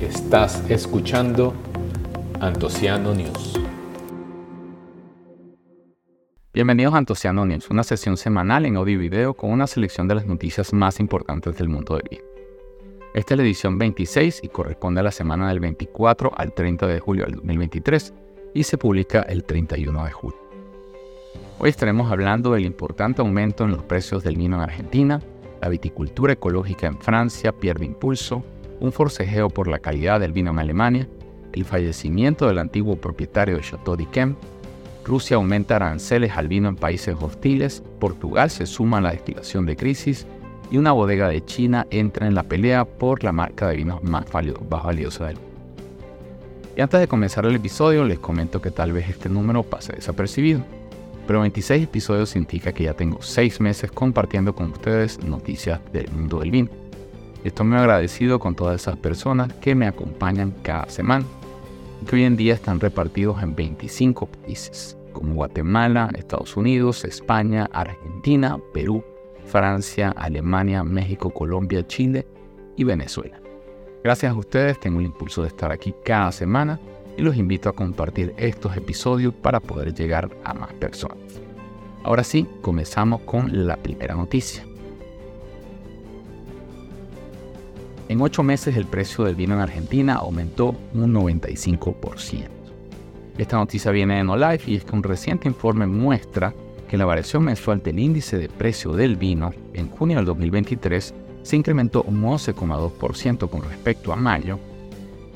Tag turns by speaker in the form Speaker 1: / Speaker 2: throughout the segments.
Speaker 1: Estás escuchando Antociano News.
Speaker 2: Bienvenidos a Antociano News, una sesión semanal en audio y video con una selección de las noticias más importantes del mundo del vino. Esta es la edición 26 y corresponde a la semana del 24 al 30 de julio del 2023 y se publica el 31 de julio. Hoy estaremos hablando del importante aumento en los precios del vino en Argentina, la viticultura ecológica en Francia pierde impulso, un forcejeo por la calidad del vino en Alemania, el fallecimiento del antiguo propietario de Chateau d'Yquem, Rusia aumenta aranceles al vino en países hostiles, Portugal se suma a la destilación de crisis y una bodega de China entra en la pelea por la marca de vinos más valiosa del mundo. Y antes de comenzar el episodio les comento que tal vez este número pase desapercibido, pero 26 episodios significa que ya tengo 6 meses compartiendo con ustedes noticias del mundo del vino. Estoy muy agradecido con todas esas personas que me acompañan cada semana que hoy en día están repartidos en 25 países, como Guatemala, Estados Unidos, España, Argentina, Perú, Francia, Alemania, México, Colombia, Chile y Venezuela. Gracias a ustedes tengo el impulso de estar aquí cada semana y los invito a compartir estos episodios para poder llegar a más personas. Ahora sí, comenzamos con la primera noticia. En ocho meses el precio del vino en Argentina aumentó un 95%. Esta noticia viene de No Life y es que un reciente informe muestra que la variación mensual del índice de precio del vino en junio del 2023 se incrementó un 11,2% con respecto a mayo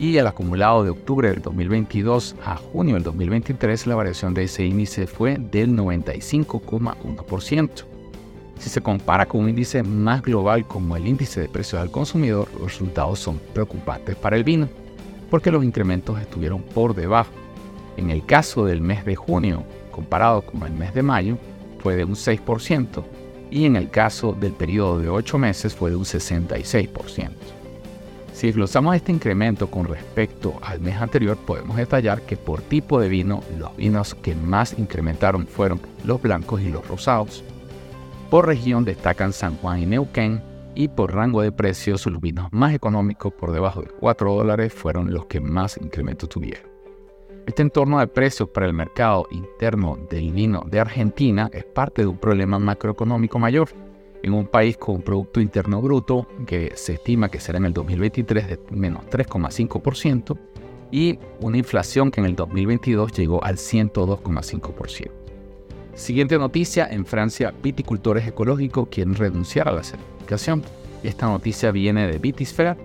Speaker 2: y el acumulado de octubre del 2022 a junio del 2023 la variación de ese índice fue del 95,1%. Si se compara con un índice más global como el índice de precios al consumidor, los resultados son preocupantes para el vino, porque los incrementos estuvieron por debajo. En el caso del mes de junio, comparado con el mes de mayo, fue de un 6%, y en el caso del periodo de 8 meses fue de un 66%. Si desglosamos este incremento con respecto al mes anterior, podemos detallar que por tipo de vino, los vinos que más incrementaron fueron los blancos y los rosados. Por región destacan San Juan y Neuquén y por rango de precios los vinos más económicos por debajo de 4 dólares fueron los que más incremento tuvieron. Este entorno de precios para el mercado interno del vino de Argentina es parte de un problema macroeconómico mayor. En un país con un Producto Interno Bruto que se estima que será en el 2023 de menos 3,5% y una inflación que en el 2022 llegó al 102,5%. Siguiente noticia, en Francia, viticultores ecológicos quieren renunciar a la certificación. Esta noticia viene de Vitisphere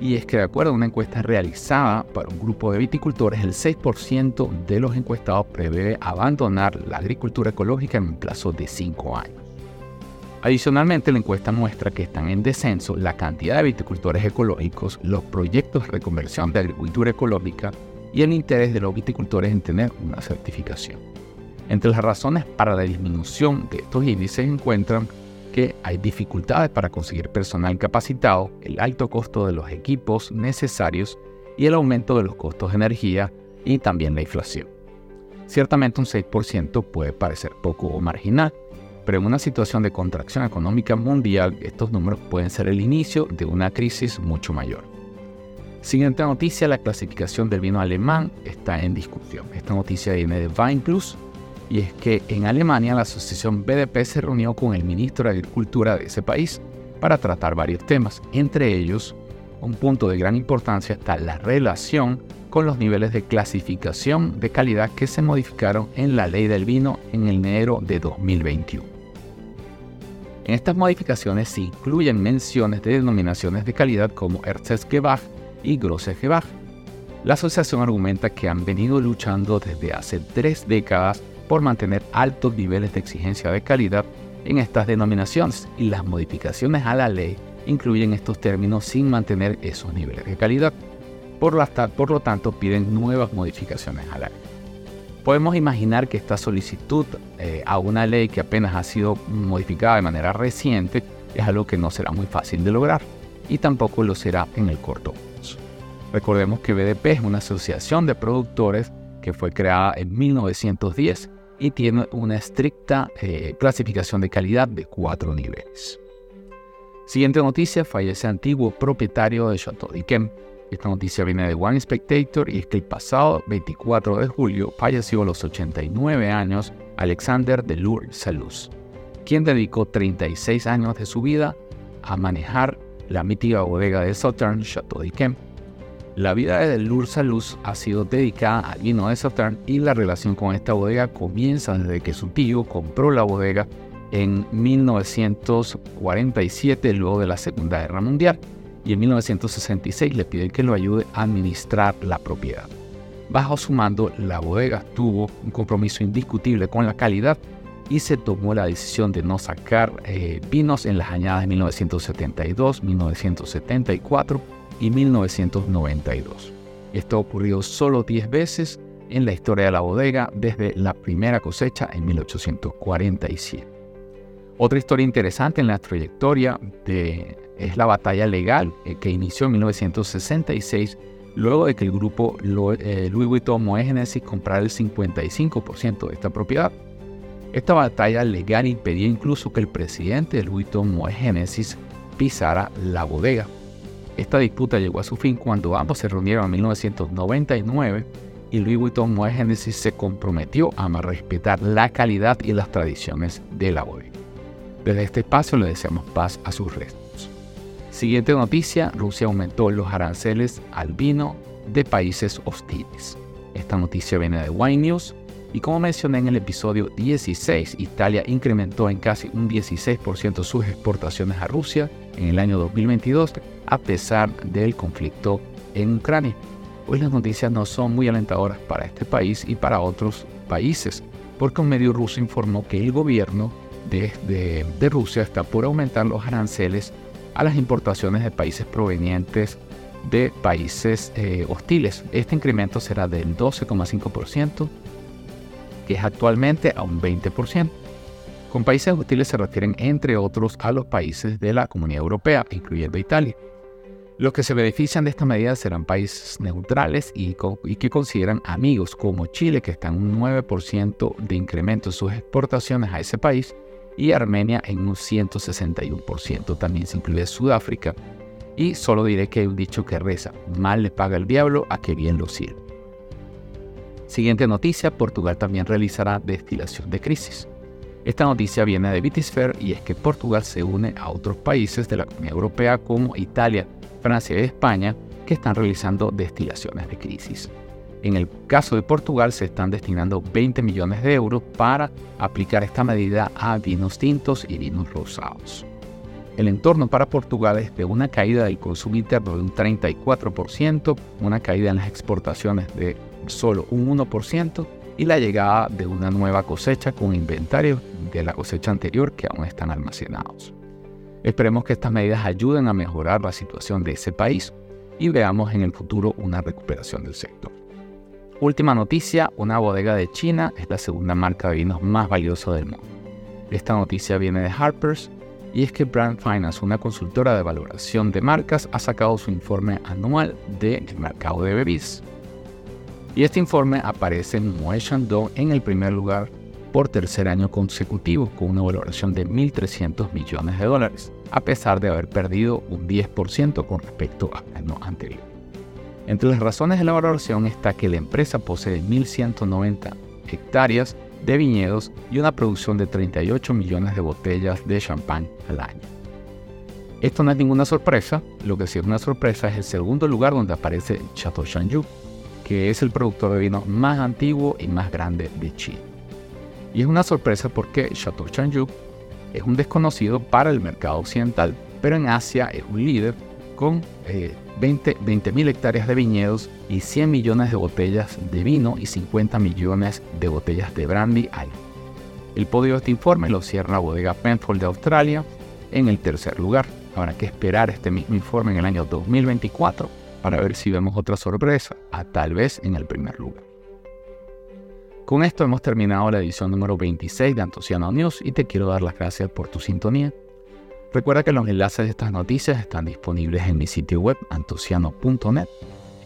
Speaker 2: y es que de acuerdo a una encuesta realizada para un grupo de viticultores, el 6% de los encuestados prevé abandonar la agricultura ecológica en un plazo de 5 años. Adicionalmente, la encuesta muestra que están en descenso la cantidad de viticultores ecológicos, los proyectos de reconversión de agricultura ecológica y el interés de los viticultores en tener una certificación. Entre las razones para la disminución de estos índices encuentran que hay dificultades para conseguir personal capacitado, el alto costo de los equipos necesarios y el aumento de los costos de energía y también la inflación. Ciertamente un 6% puede parecer poco o marginal, pero en una situación de contracción económica mundial estos números pueden ser el inicio de una crisis mucho mayor. Siguiente noticia, la clasificación del vino alemán está en discusión. Esta noticia viene de Weinplus y es que en Alemania la asociación BDP se reunió con el ministro de Agricultura de ese país para tratar varios temas, entre ellos un punto de gran importancia está la relación con los niveles de clasificación de calidad que se modificaron en la ley del vino en enero de 2021. En estas modificaciones se incluyen menciones de denominaciones de calidad como Erzgebach y Grossegebach. La asociación argumenta que han venido luchando desde hace tres décadas por mantener altos niveles de exigencia de calidad en estas denominaciones y las modificaciones a la ley incluyen estos términos sin mantener esos niveles de calidad. Por, lo tanto, piden nuevas modificaciones a la ley. Podemos imaginar que esta solicitud eh, a una ley que apenas ha sido modificada de manera reciente es algo que no será muy fácil de lograr y tampoco lo será en el corto plazo. Recordemos que BDP es una asociación de productores que fue creada en 1910 y tiene una estricta eh, clasificación de calidad de cuatro niveles. Siguiente noticia, fallece antiguo propietario de Chateau d'Yquem. Esta noticia viene de One Spectator y es que el pasado 24 de julio falleció a los 89 años Alexander de Lourdes Salus, quien dedicó 36 años de su vida a manejar la mítica bodega de Sauternes Chateau d'Yquem. La vida de Lourdes Salus ha sido dedicada al vino de Sauternes y la relación con esta bodega comienza desde que su tío compró la bodega en 1947 luego de la Segunda Guerra Mundial y en 1966 le piden que lo ayude a administrar la propiedad. Bajo su mando, la bodega tuvo un compromiso indiscutible con la calidad y se tomó la decisión de no sacar eh, vinos en las añadas de 1972, 1974 y 1992. Esto ocurrió solo 10 veces en la historia de la bodega desde la primera cosecha en 1847. Otra historia interesante en la trayectoria de, es la batalla legal eh, que inició en 1966 luego de que el grupo eh, Louis Vuitton Moet Genesis comprara el 55% de esta propiedad. Esta batalla legal impedía incluso que el presidente de Louis Vuitton Genesis pisara la bodega. Esta disputa llegó a su fin cuando ambos se reunieron en 1999 y Louis Vuitton Moet Genesis se comprometió a respetar la calidad y las tradiciones de la bodega. Desde este espacio le deseamos paz a sus restos. Siguiente noticia, Rusia aumentó los aranceles al vino de países hostiles. Esta noticia viene de Wine News y como mencioné en el episodio 16, Italia incrementó en casi un 16% sus exportaciones a Rusia en el año 2022 a pesar del conflicto en Ucrania. Hoy las noticias no son muy alentadoras para este país y para otros países, porque un medio ruso informó que el gobierno de, Rusia está por aumentar los aranceles a las importaciones de países provenientes de países eh, hostiles. Este incremento será del 12,5%, que es actualmente a un 20%. Con países hostiles se refieren, entre otros, a los países de la Comunidad Europea, incluyendo Italia. Los que se benefician de esta medida serán países neutrales y, y, que consideran amigos como Chile, que está en un 9% de incremento en sus exportaciones a ese país, y Armenia en un 161%. También se incluye Sudáfrica. Y solo diré que hay un dicho que reza, mal le paga el diablo a que bien lo sirve. Siguiente noticia, Portugal también realizará destilación de crisis. Esta noticia viene de Vitisfer y es que Portugal se une a otros países de la Comunidad Europea como Italia, Francia y España que están realizando destilaciones de crisis. En el caso de Portugal se están destinando 20 millones de euros para aplicar esta medida a vinos tintos y vinos rosados. El entorno para Portugal es de una caída del consumo interno de un 34%, una caída en las exportaciones de solo un 1% y la llegada de una nueva cosecha con inventarios de la cosecha anterior que aún están almacenados. Esperemos que estas medidas ayuden a mejorar la situación de ese país y veamos en el futuro una recuperación del sector. Última noticia, una bodega de China es la segunda marca de vinos más valiosa del mundo. Esta noticia viene de Harper's y es que Brand Finance, una consultora de valoración de marcas, ha sacado su informe anual del mercado de bebidas. Y este informe aparece en Moët Chandon en el primer lugar por tercer año consecutivo con una valoración de 1.300 millones de dólares, a pesar de haber perdido un 10% con respecto al año anterior. Entre las razones de la valoración está que la empresa posee 1.190 hectáreas de viñedos y una producción de 38 millones de botellas de champán al año. Esto no es ninguna sorpresa, lo que sí es una sorpresa es el segundo lugar donde aparece Chateau Chanyu, que es el productor de vino más antiguo y más grande de Chile. Y es una sorpresa porque Chateau Chanyu es un desconocido para el mercado occidental, pero en Asia es un líder con eh, 20 mil hectáreas de viñedos y 100 millones de botellas de vino y 50 millones de botellas de brandy hay. El podio de este informe lo cierra la bodega Penfold de Australia en el tercer lugar. Habrá que esperar este mismo informe en el año 2024 para ver si vemos otra sorpresa, a tal vez en el primer lugar. Con esto hemos terminado la edición número 26 de Antociano News y te quiero dar las gracias por tu sintonía Recuerda que los enlaces de estas noticias están disponibles en mi sitio web antociano.net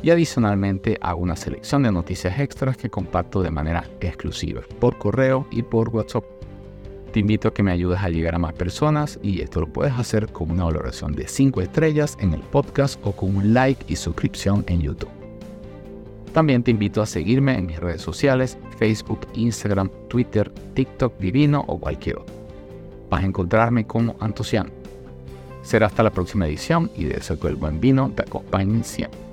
Speaker 2: y adicionalmente hago una selección de noticias extras que comparto de manera exclusiva por correo y por WhatsApp. Te invito a que me ayudes a llegar a más personas y esto lo puedes hacer con una valoración de 5 estrellas en el podcast o con un like y suscripción en YouTube. También te invito a seguirme en mis redes sociales, Facebook, Instagram, Twitter, TikTok Divino o cualquier otro. Vas a encontrarme como Antociano. Será hasta la próxima edición y deseo que el buen vino te acompañe siempre.